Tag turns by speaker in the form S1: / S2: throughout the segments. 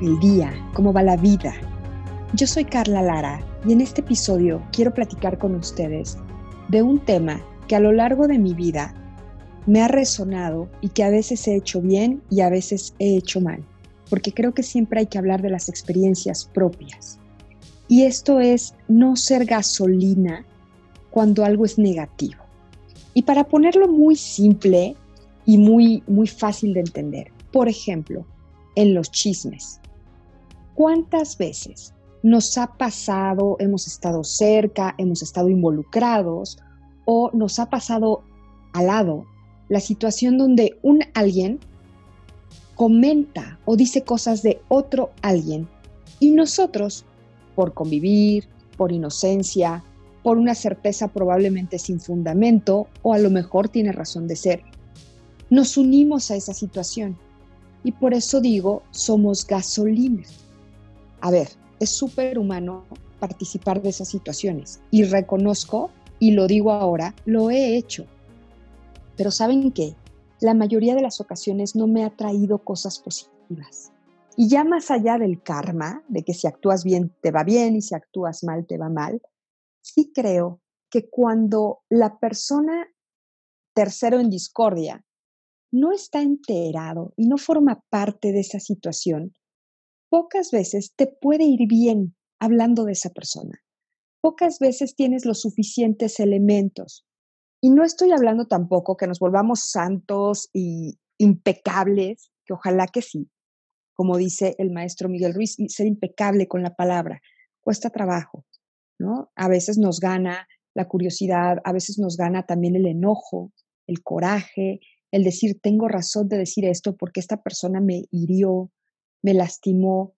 S1: el día, cómo va la vida. Yo soy Carla Lara y en este episodio quiero platicar con ustedes de un tema que a lo largo de mi vida me ha resonado y que a veces he hecho bien y a veces he hecho mal, porque creo que siempre hay que hablar de las experiencias propias. Y esto es no ser gasolina cuando algo es negativo. Y para ponerlo muy simple y muy, muy fácil de entender, por ejemplo, en los chismes. ¿Cuántas veces nos ha pasado, hemos estado cerca, hemos estado involucrados o nos ha pasado al lado la situación donde un alguien comenta o dice cosas de otro alguien y nosotros, por convivir, por inocencia, por una certeza probablemente sin fundamento o a lo mejor tiene razón de ser, nos unimos a esa situación. Y por eso digo, somos gasolina a ver, es súper humano participar de esas situaciones y reconozco, y lo digo ahora, lo he hecho. Pero ¿saben qué? La mayoría de las ocasiones no me ha traído cosas positivas. Y ya más allá del karma, de que si actúas bien te va bien y si actúas mal te va mal, sí creo que cuando la persona tercero en discordia no está enterado y no forma parte de esa situación, pocas veces te puede ir bien hablando de esa persona. Pocas veces tienes los suficientes elementos. Y no estoy hablando tampoco que nos volvamos santos y impecables, que ojalá que sí, como dice el maestro Miguel Ruiz, ser impecable con la palabra. Cuesta trabajo, ¿no? A veces nos gana la curiosidad, a veces nos gana también el enojo, el coraje, el decir, tengo razón de decir esto porque esta persona me hirió, me lastimó.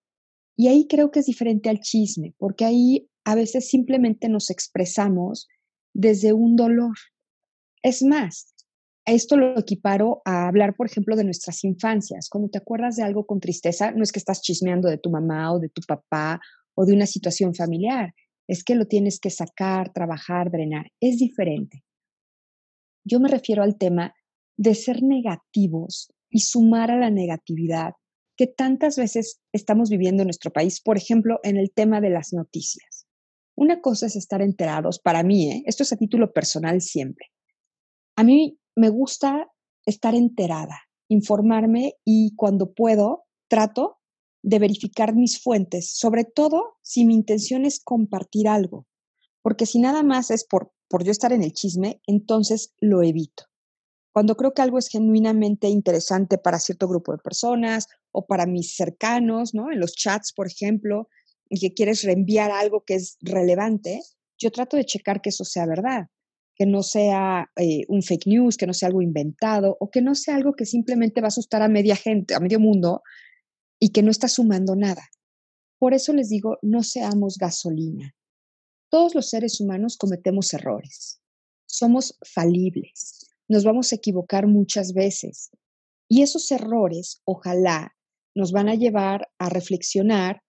S1: Y ahí creo que es diferente al chisme, porque ahí a veces simplemente nos expresamos desde un dolor. Es más, esto lo equiparo a hablar, por ejemplo, de nuestras infancias. Cuando te acuerdas de algo con tristeza, no es que estás chismeando de tu mamá o de tu papá o de una situación familiar, es que lo tienes que sacar, trabajar, drenar. Es diferente. Yo me refiero al tema de ser negativos y sumar a la negatividad que tantas veces estamos viviendo en nuestro país, por ejemplo, en el tema de las noticias. Una cosa es estar enterados, para mí, ¿eh? esto es a título personal siempre. A mí me gusta estar enterada, informarme y cuando puedo, trato de verificar mis fuentes, sobre todo si mi intención es compartir algo, porque si nada más es por, por yo estar en el chisme, entonces lo evito. Cuando creo que algo es genuinamente interesante para cierto grupo de personas o para mis cercanos, ¿no? En los chats, por ejemplo, y que quieres reenviar algo que es relevante, yo trato de checar que eso sea verdad, que no sea eh, un fake news, que no sea algo inventado o que no sea algo que simplemente va a asustar a media gente, a medio mundo y que no está sumando nada. Por eso les digo, no seamos gasolina. Todos los seres humanos cometemos errores. Somos falibles. Nos vamos a equivocar muchas veces. Y esos errores, ojalá, nos van a llevar a reflexionar,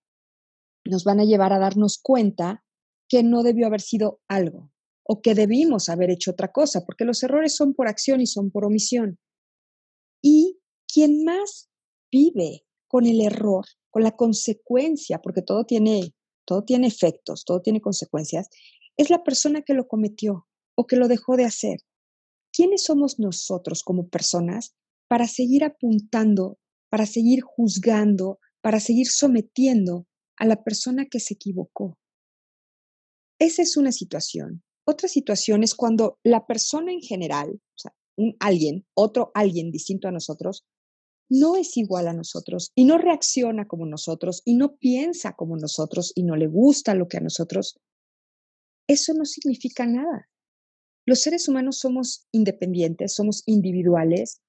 S1: nos van a llevar a darnos cuenta que no debió haber sido algo o que debimos haber hecho otra cosa, porque los errores son por acción y son por omisión. Y quien más vive con el error, con la consecuencia, porque todo tiene, todo tiene efectos, todo tiene consecuencias, es la persona que lo cometió o que lo dejó de hacer. ¿Quiénes somos nosotros como personas para seguir apuntando para seguir juzgando, para seguir sometiendo a la persona que se equivocó. Esa es una situación. Otra situación es cuando la persona en general, o sea, un alguien, otro alguien distinto a nosotros, no es igual a nosotros y no reacciona como nosotros y no piensa como nosotros y no le gusta lo que a nosotros, eso no significa nada. Los seres humanos somos independientes, somos individuales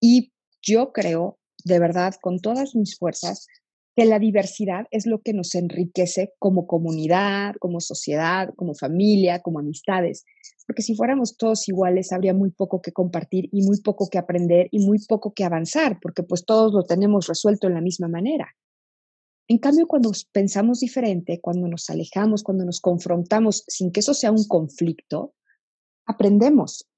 S1: y yo creo de verdad, con todas mis fuerzas, que la diversidad es lo que nos enriquece como comunidad, como sociedad, como familia, como amistades. Porque si fuéramos todos iguales, habría muy poco que compartir y muy poco que aprender y muy poco que avanzar, porque pues todos lo tenemos resuelto en la misma manera. En cambio, cuando pensamos diferente, cuando nos alejamos, cuando nos confrontamos sin que eso sea un conflicto, aprendemos,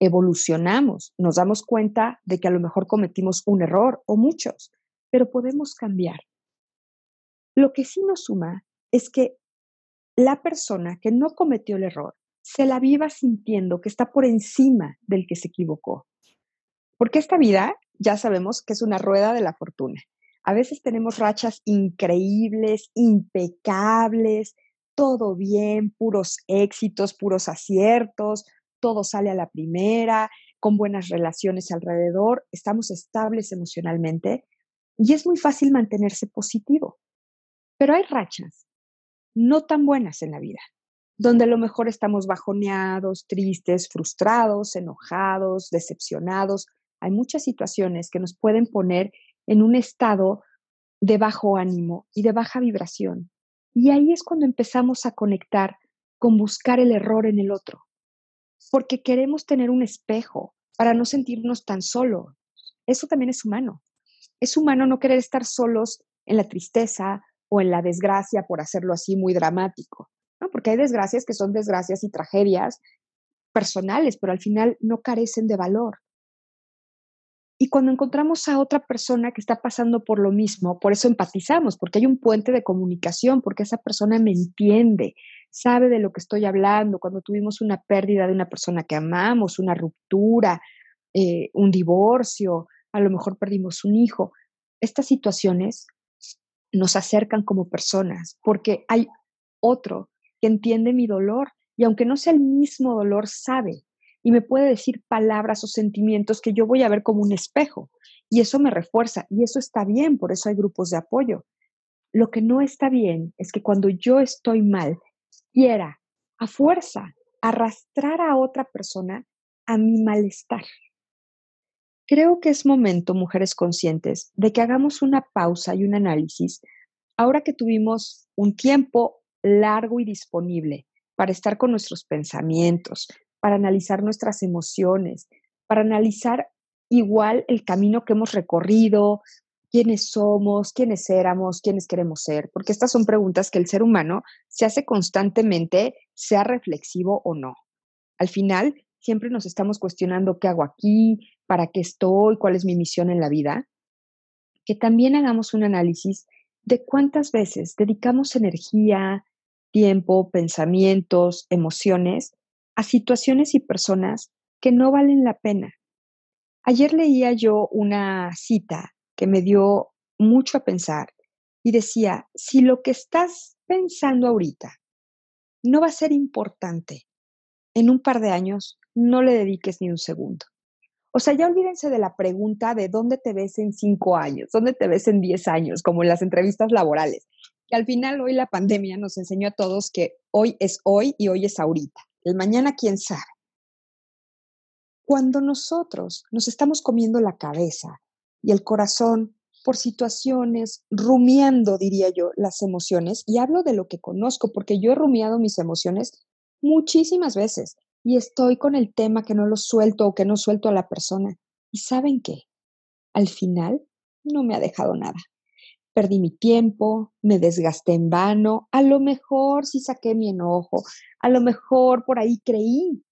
S1: evolucionamos, nos damos cuenta de que a lo mejor cometimos un error o muchos pero podemos cambiar. Lo que sí nos suma es que la persona que no cometió el error se la viva sintiendo que está por encima del que se equivocó. Porque esta vida ya sabemos que es una rueda de la fortuna. A veces tenemos rachas increíbles, impecables, todo bien, puros éxitos, puros aciertos, todo sale a la primera, con buenas relaciones alrededor, estamos estables emocionalmente y es muy fácil mantenerse positivo. Pero hay rachas no tan buenas en la vida, donde a lo mejor estamos bajoneados, tristes, frustrados, enojados, decepcionados. Hay muchas situaciones que nos pueden poner en un estado de bajo ánimo y de baja vibración. Y ahí es cuando empezamos a conectar con buscar el error en el otro, porque queremos tener un espejo para no sentirnos tan solos. Eso también es humano es humano no querer estar solos en la tristeza o en la desgracia, por hacerlo así muy dramático, ¿no? Porque hay desgracias que son desgracias y tragedias personales, pero al final no carecen de valor. Y cuando encontramos a otra persona que está pasando por lo mismo, por eso empatizamos, porque hay un puente de comunicación, porque esa persona me entiende, sabe de lo que estoy hablando. Cuando tuvimos una pérdida de una persona que amamos, una ruptura, eh, un divorcio, a lo mejor perdimos un hijo. Estas situaciones nos acercan como personas porque hay otro que entiende mi dolor y aunque no sea el mismo dolor, sabe y me puede decir palabras o sentimientos que yo voy a ver como un espejo y eso me refuerza y eso está bien, por eso hay grupos de apoyo. Lo que no está bien es que cuando yo estoy mal, quiera a fuerza arrastrar a otra persona a mi malestar. Creo que es momento, mujeres conscientes, de que hagamos una pausa y un análisis ahora que tuvimos un tiempo largo y disponible para estar con nuestros pensamientos, para analizar nuestras emociones, para analizar igual el camino que hemos recorrido, quiénes somos, quiénes éramos, quiénes queremos ser, porque estas son preguntas que el ser humano se hace constantemente, sea reflexivo o no. Al final, siempre nos estamos cuestionando qué hago aquí, para qué estoy, cuál es mi misión en la vida, que también hagamos un análisis de cuántas veces dedicamos energía, tiempo, pensamientos, emociones a situaciones y personas que no valen la pena. Ayer leía yo una cita que me dio mucho a pensar y decía, si lo que estás pensando ahorita no va a ser importante en un par de años, no le dediques ni un segundo. O sea, ya olvídense de la pregunta de dónde te ves en cinco años, dónde te ves en diez años, como en las entrevistas laborales. Que al final hoy la pandemia nos enseñó a todos que hoy es hoy y hoy es ahorita. El mañana, quién sabe. Cuando nosotros nos estamos comiendo la cabeza y el corazón por situaciones, rumiando, diría yo, las emociones, y hablo de lo que conozco, porque yo he rumiado mis emociones muchísimas veces y estoy con el tema que no lo suelto o que no suelto a la persona. ¿Y saben qué? Al final no me ha dejado nada. Perdí mi tiempo, me desgasté en vano, a lo mejor sí saqué mi enojo, a lo mejor por ahí creí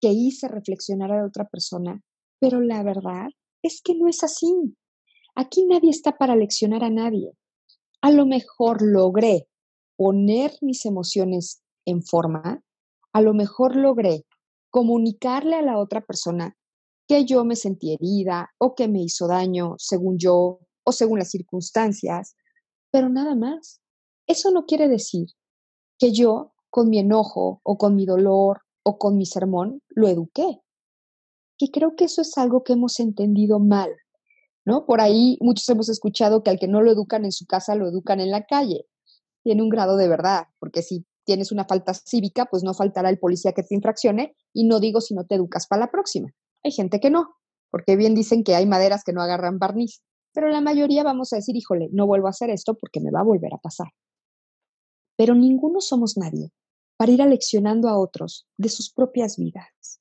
S1: que hice reflexionar a la otra persona, pero la verdad es que no es así. Aquí nadie está para leccionar a nadie. A lo mejor logré poner mis emociones en forma, a lo mejor logré comunicarle a la otra persona que yo me sentí herida o que me hizo daño según yo o según las circunstancias, pero nada más. Eso no quiere decir que yo con mi enojo o con mi dolor o con mi sermón lo eduqué. Que creo que eso es algo que hemos entendido mal, ¿no? Por ahí muchos hemos escuchado que al que no lo educan en su casa lo educan en la calle. Tiene un grado de verdad, porque si tienes una falta cívica, pues no faltará el policía que te infraccione y no digo si no te educas para la próxima. Hay gente que no, porque bien dicen que hay maderas que no agarran barniz. Pero la mayoría vamos a decir, híjole, no vuelvo a hacer esto porque me va a volver a pasar. Pero ninguno somos nadie para ir aleccionando a otros de sus propias vidas,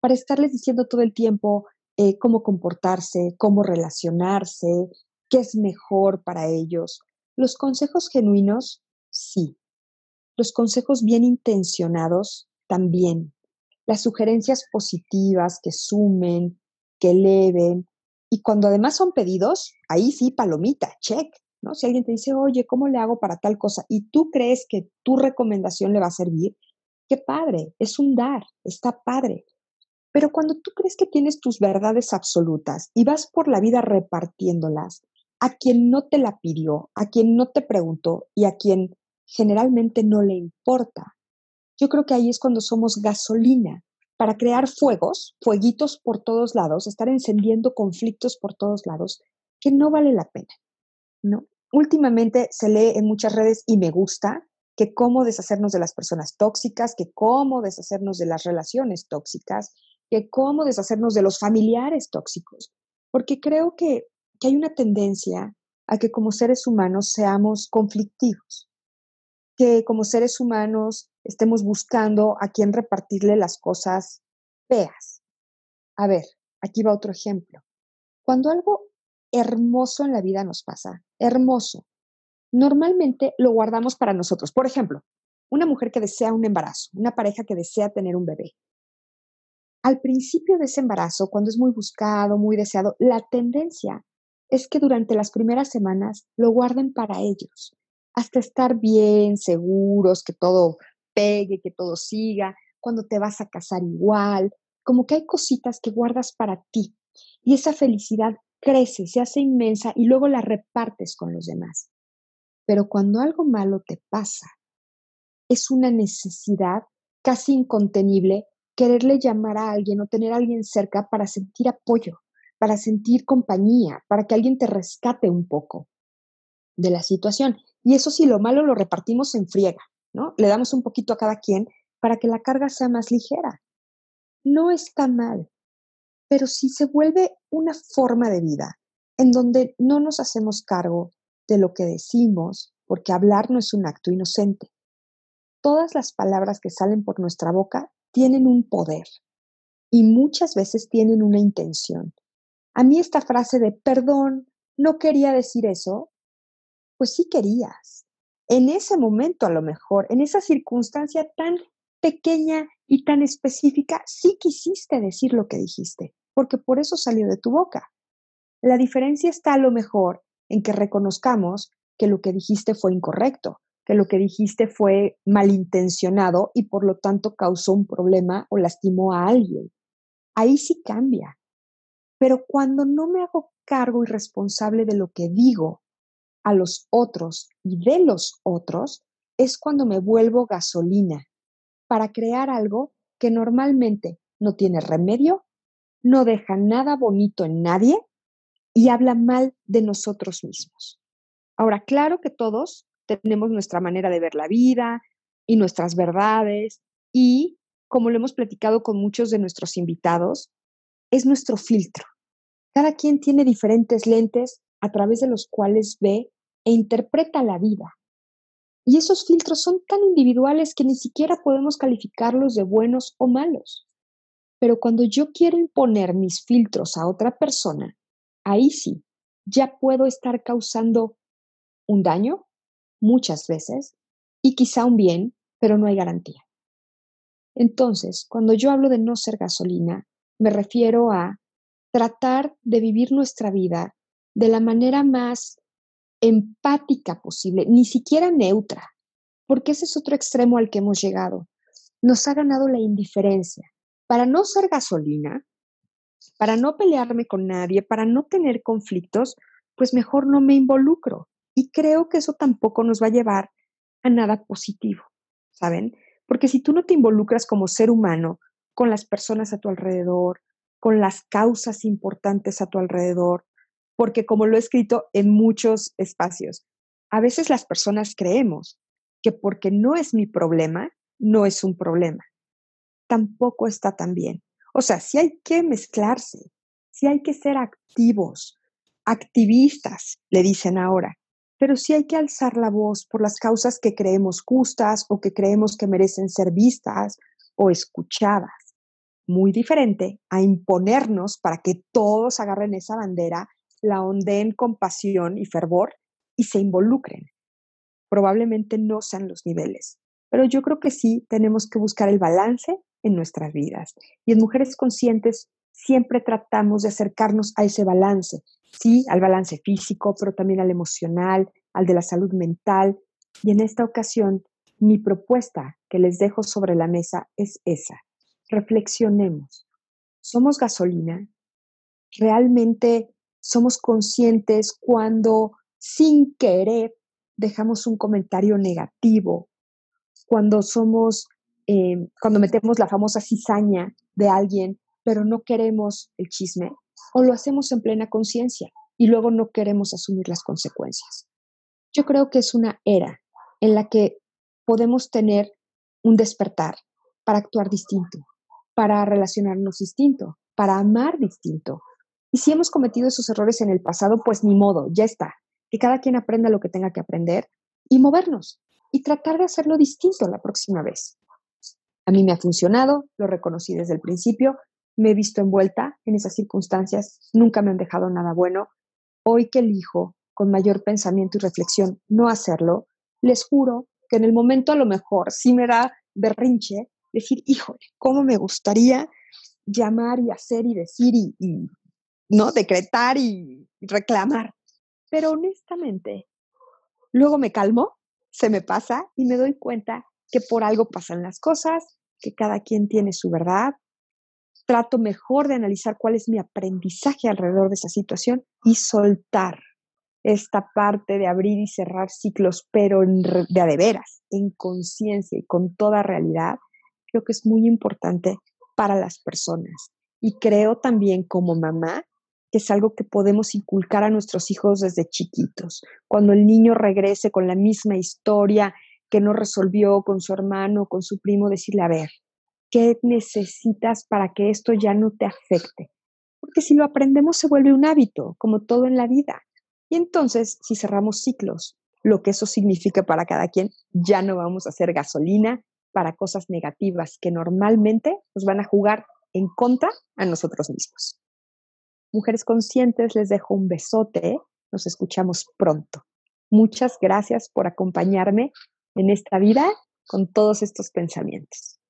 S1: para estarles diciendo todo el tiempo eh, cómo comportarse, cómo relacionarse, qué es mejor para ellos. Los consejos genuinos, sí. Los consejos bien intencionados, también. Las sugerencias positivas que sumen, que eleven. Y cuando además son pedidos, ahí sí, palomita, check. ¿no? Si alguien te dice, oye, ¿cómo le hago para tal cosa? Y tú crees que tu recomendación le va a servir, qué padre, es un dar, está padre. Pero cuando tú crees que tienes tus verdades absolutas y vas por la vida repartiéndolas a quien no te la pidió, a quien no te preguntó y a quien generalmente no le importa, yo creo que ahí es cuando somos gasolina para crear fuegos, fueguitos por todos lados, estar encendiendo conflictos por todos lados, que no vale la pena, ¿no? Últimamente se lee en muchas redes y me gusta que cómo deshacernos de las personas tóxicas, que cómo deshacernos de las relaciones tóxicas, que cómo deshacernos de los familiares tóxicos, porque creo que, que hay una tendencia a que como seres humanos seamos conflictivos, que como seres humanos estemos buscando a quién repartirle las cosas feas. A ver, aquí va otro ejemplo. Cuando algo hermoso en la vida nos pasa, hermoso, normalmente lo guardamos para nosotros. Por ejemplo, una mujer que desea un embarazo, una pareja que desea tener un bebé. Al principio de ese embarazo, cuando es muy buscado, muy deseado, la tendencia es que durante las primeras semanas lo guarden para ellos, hasta estar bien, seguros, que todo pegue, que todo siga, cuando te vas a casar igual, como que hay cositas que guardas para ti y esa felicidad crece, se hace inmensa y luego la repartes con los demás. Pero cuando algo malo te pasa, es una necesidad casi incontenible quererle llamar a alguien o tener a alguien cerca para sentir apoyo, para sentir compañía, para que alguien te rescate un poco de la situación. Y eso si lo malo lo repartimos en friega. ¿No? Le damos un poquito a cada quien para que la carga sea más ligera. No está mal, pero si se vuelve una forma de vida en donde no nos hacemos cargo de lo que decimos, porque hablar no es un acto inocente. Todas las palabras que salen por nuestra boca tienen un poder y muchas veces tienen una intención. A mí esta frase de perdón, no quería decir eso, pues sí querías en ese momento a lo mejor, en esa circunstancia tan pequeña y tan específica, sí quisiste decir lo que dijiste, porque por eso salió de tu boca. La diferencia está a lo mejor en que reconozcamos que lo que dijiste fue incorrecto, que lo que dijiste fue malintencionado y por lo tanto causó un problema o lastimó a alguien. Ahí sí cambia. Pero cuando no me hago cargo y responsable de lo que digo a los otros y de los otros es cuando me vuelvo gasolina para crear algo que normalmente no tiene remedio, no deja nada bonito en nadie y habla mal de nosotros mismos. Ahora, claro que todos tenemos nuestra manera de ver la vida y nuestras verdades y, como lo hemos platicado con muchos de nuestros invitados, es nuestro filtro. Cada quien tiene diferentes lentes a través de los cuales ve e interpreta la vida. Y esos filtros son tan individuales que ni siquiera podemos calificarlos de buenos o malos. Pero cuando yo quiero imponer mis filtros a otra persona, ahí sí, ya puedo estar causando un daño muchas veces y quizá un bien, pero no hay garantía. Entonces, cuando yo hablo de no ser gasolina, me refiero a tratar de vivir nuestra vida de la manera más empática posible, ni siquiera neutra, porque ese es otro extremo al que hemos llegado. Nos ha ganado la indiferencia. Para no ser gasolina, para no pelearme con nadie, para no tener conflictos, pues mejor no me involucro. Y creo que eso tampoco nos va a llevar a nada positivo, ¿saben? Porque si tú no te involucras como ser humano con las personas a tu alrededor, con las causas importantes a tu alrededor, porque como lo he escrito en muchos espacios, a veces las personas creemos que porque no es mi problema, no es un problema. Tampoco está tan bien. O sea, sí hay que mezclarse, sí hay que ser activos, activistas, le dicen ahora, pero sí hay que alzar la voz por las causas que creemos justas o que creemos que merecen ser vistas o escuchadas. Muy diferente a imponernos para que todos agarren esa bandera, la ondeen con pasión y fervor y se involucren. Probablemente no sean los niveles, pero yo creo que sí tenemos que buscar el balance en nuestras vidas. Y en Mujeres Conscientes siempre tratamos de acercarnos a ese balance, sí, al balance físico, pero también al emocional, al de la salud mental. Y en esta ocasión, mi propuesta que les dejo sobre la mesa es esa. Reflexionemos. ¿Somos gasolina? ¿Realmente somos conscientes cuando sin querer dejamos un comentario negativo? Cuando somos, eh, cuando metemos la famosa cizaña de alguien pero no queremos el chisme, o lo hacemos en plena conciencia y luego no queremos asumir las consecuencias. Yo creo que es una era en la que podemos tener un despertar para actuar distinto, para relacionarnos distinto, para amar distinto. Y si hemos cometido esos errores en el pasado, pues ni modo, ya está. Que cada quien aprenda lo que tenga que aprender y movernos y tratar de hacerlo distinto la próxima vez. A mí me ha funcionado, lo reconocí desde el principio me he visto envuelta en esas circunstancias, nunca me han dejado nada bueno. Hoy que elijo, con mayor pensamiento y reflexión, no hacerlo, les juro que en el momento a lo mejor sí me da berrinche decir, híjole, ¿cómo me gustaría llamar y hacer y decir y, y no decretar y reclamar? Pero honestamente, luego me calmo, se me pasa y me doy cuenta que por algo pasan las cosas, que cada quien tiene su verdad, trato mejor de analizar cuál es mi aprendizaje alrededor de esa situación y soltar esta parte de abrir y cerrar ciclos, pero de a de veras, en conciencia y con toda realidad, creo que es muy importante para las personas. Y creo también como mamá que es algo que podemos inculcar a nuestros hijos desde chiquitos. Cuando el niño regrese con la misma historia que no resolvió con su hermano, con su primo, decirle, a ver, qué necesitas para que esto ya no te afecte. Porque si lo aprendemos se vuelve un hábito, como todo en la vida. Y entonces, si cerramos ciclos, lo que eso significa para cada quien, ya no vamos a hacer gasolina para cosas negativas que normalmente nos van a jugar en contra a nosotros mismos. Mujeres conscientes, les dejo un besote. Nos escuchamos pronto. Muchas gracias por acompañarme en esta vida con todos estos pensamientos.